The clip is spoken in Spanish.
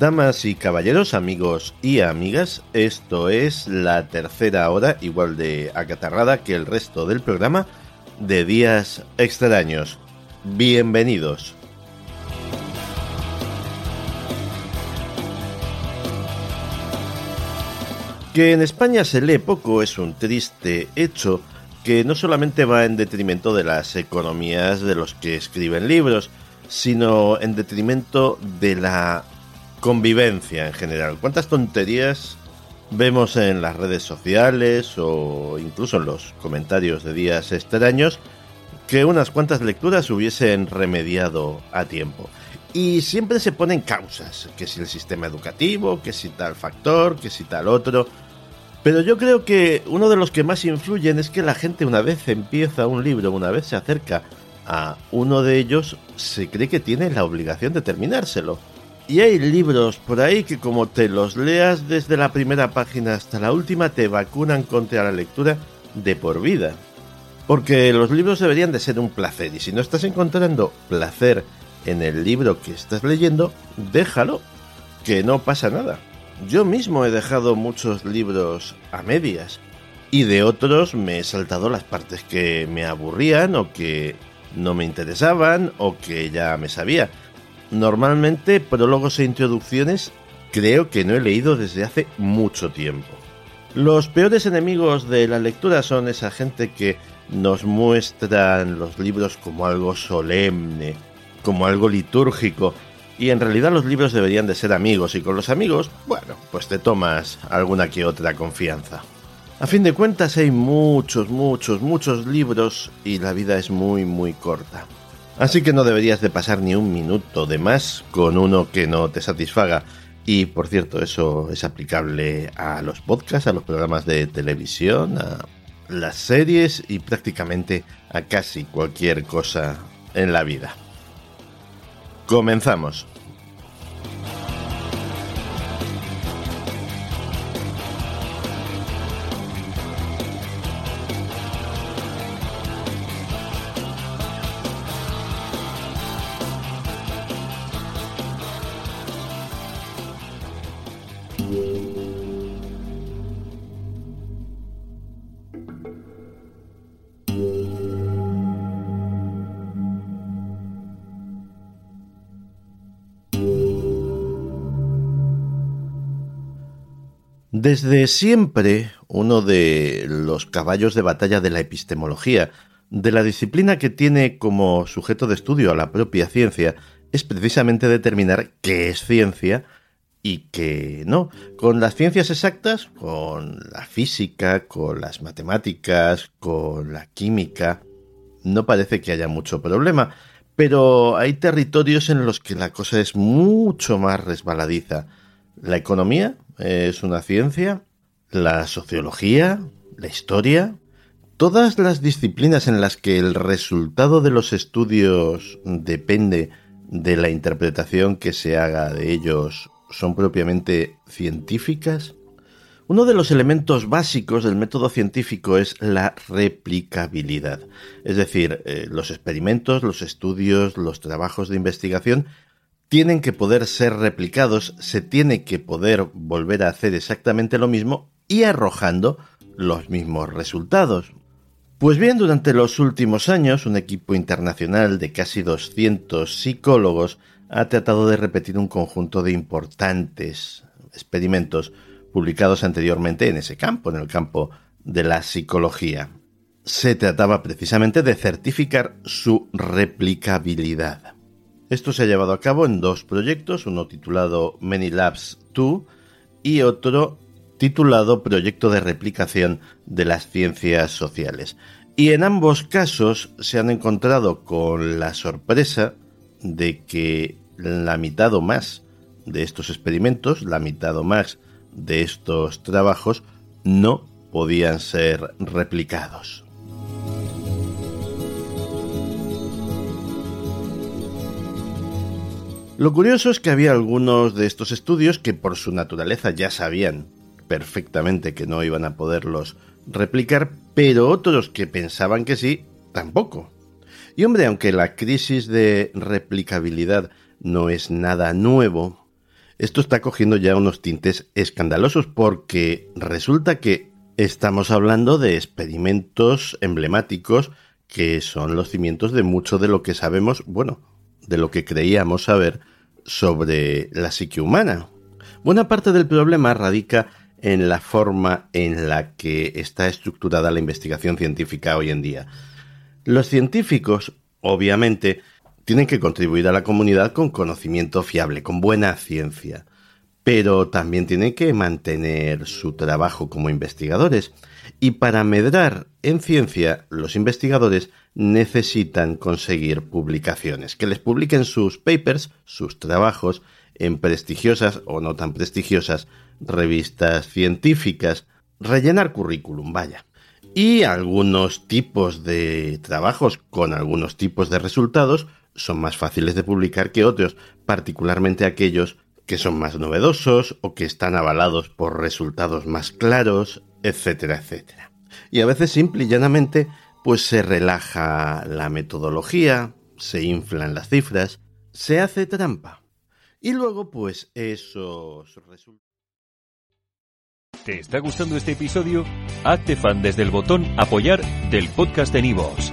Damas y caballeros, amigos y amigas, esto es la tercera hora, igual de acatarrada que el resto del programa, de días extraños. Bienvenidos. Que en España se lee poco es un triste hecho que no solamente va en detrimento de las economías de los que escriben libros, sino en detrimento de la convivencia en general. ¿Cuántas tonterías vemos en las redes sociales o incluso en los comentarios de días extraños que unas cuantas lecturas hubiesen remediado a tiempo? Y siempre se ponen causas, que si el sistema educativo, que si tal factor, que si tal otro. Pero yo creo que uno de los que más influyen es que la gente una vez empieza un libro, una vez se acerca a uno de ellos, se cree que tiene la obligación de terminárselo. Y hay libros por ahí que como te los leas desde la primera página hasta la última te vacunan contra la lectura de por vida. Porque los libros deberían de ser un placer y si no estás encontrando placer en el libro que estás leyendo, déjalo, que no pasa nada. Yo mismo he dejado muchos libros a medias y de otros me he saltado las partes que me aburrían o que no me interesaban o que ya me sabía. Normalmente prólogos e introducciones creo que no he leído desde hace mucho tiempo. Los peores enemigos de la lectura son esa gente que nos muestran los libros como algo solemne, como algo litúrgico, y en realidad los libros deberían de ser amigos, y con los amigos, bueno, pues te tomas alguna que otra confianza. A fin de cuentas hay muchos, muchos, muchos libros y la vida es muy, muy corta. Así que no deberías de pasar ni un minuto de más con uno que no te satisfaga. Y por cierto, eso es aplicable a los podcasts, a los programas de televisión, a las series y prácticamente a casi cualquier cosa en la vida. Comenzamos. Desde siempre, uno de los caballos de batalla de la epistemología, de la disciplina que tiene como sujeto de estudio a la propia ciencia, es precisamente determinar qué es ciencia y qué no. Con las ciencias exactas, con la física, con las matemáticas, con la química, no parece que haya mucho problema, pero hay territorios en los que la cosa es mucho más resbaladiza. La economía es una ciencia, la sociología, la historia, todas las disciplinas en las que el resultado de los estudios depende de la interpretación que se haga de ellos son propiamente científicas. Uno de los elementos básicos del método científico es la replicabilidad, es decir, eh, los experimentos, los estudios, los trabajos de investigación tienen que poder ser replicados, se tiene que poder volver a hacer exactamente lo mismo y arrojando los mismos resultados. Pues bien, durante los últimos años, un equipo internacional de casi 200 psicólogos ha tratado de repetir un conjunto de importantes experimentos publicados anteriormente en ese campo, en el campo de la psicología. se trataba precisamente de certificar su replicabilidad. Esto se ha llevado a cabo en dos proyectos, uno titulado Many Labs 2 y otro titulado Proyecto de Replicación de las Ciencias Sociales. Y en ambos casos se han encontrado con la sorpresa de que la mitad o más de estos experimentos, la mitad o más de estos trabajos, no podían ser replicados. Lo curioso es que había algunos de estos estudios que por su naturaleza ya sabían perfectamente que no iban a poderlos replicar, pero otros que pensaban que sí, tampoco. Y hombre, aunque la crisis de replicabilidad no es nada nuevo, esto está cogiendo ya unos tintes escandalosos porque resulta que estamos hablando de experimentos emblemáticos que son los cimientos de mucho de lo que sabemos, bueno, de lo que creíamos saber sobre la psique humana. Buena parte del problema radica en la forma en la que está estructurada la investigación científica hoy en día. Los científicos, obviamente, tienen que contribuir a la comunidad con conocimiento fiable, con buena ciencia, pero también tienen que mantener su trabajo como investigadores. Y para medrar en ciencia, los investigadores necesitan conseguir publicaciones, que les publiquen sus papers, sus trabajos, en prestigiosas o no tan prestigiosas revistas científicas, rellenar currículum, vaya. Y algunos tipos de trabajos con algunos tipos de resultados son más fáciles de publicar que otros, particularmente aquellos que son más novedosos o que están avalados por resultados más claros, etcétera, etcétera. Y a veces simple y llanamente pues se relaja la metodología, se inflan las cifras, se hace trampa. Y luego pues esos resultados ¿Te está gustando este episodio? Hazte fan desde el botón Apoyar del podcast de Nivos.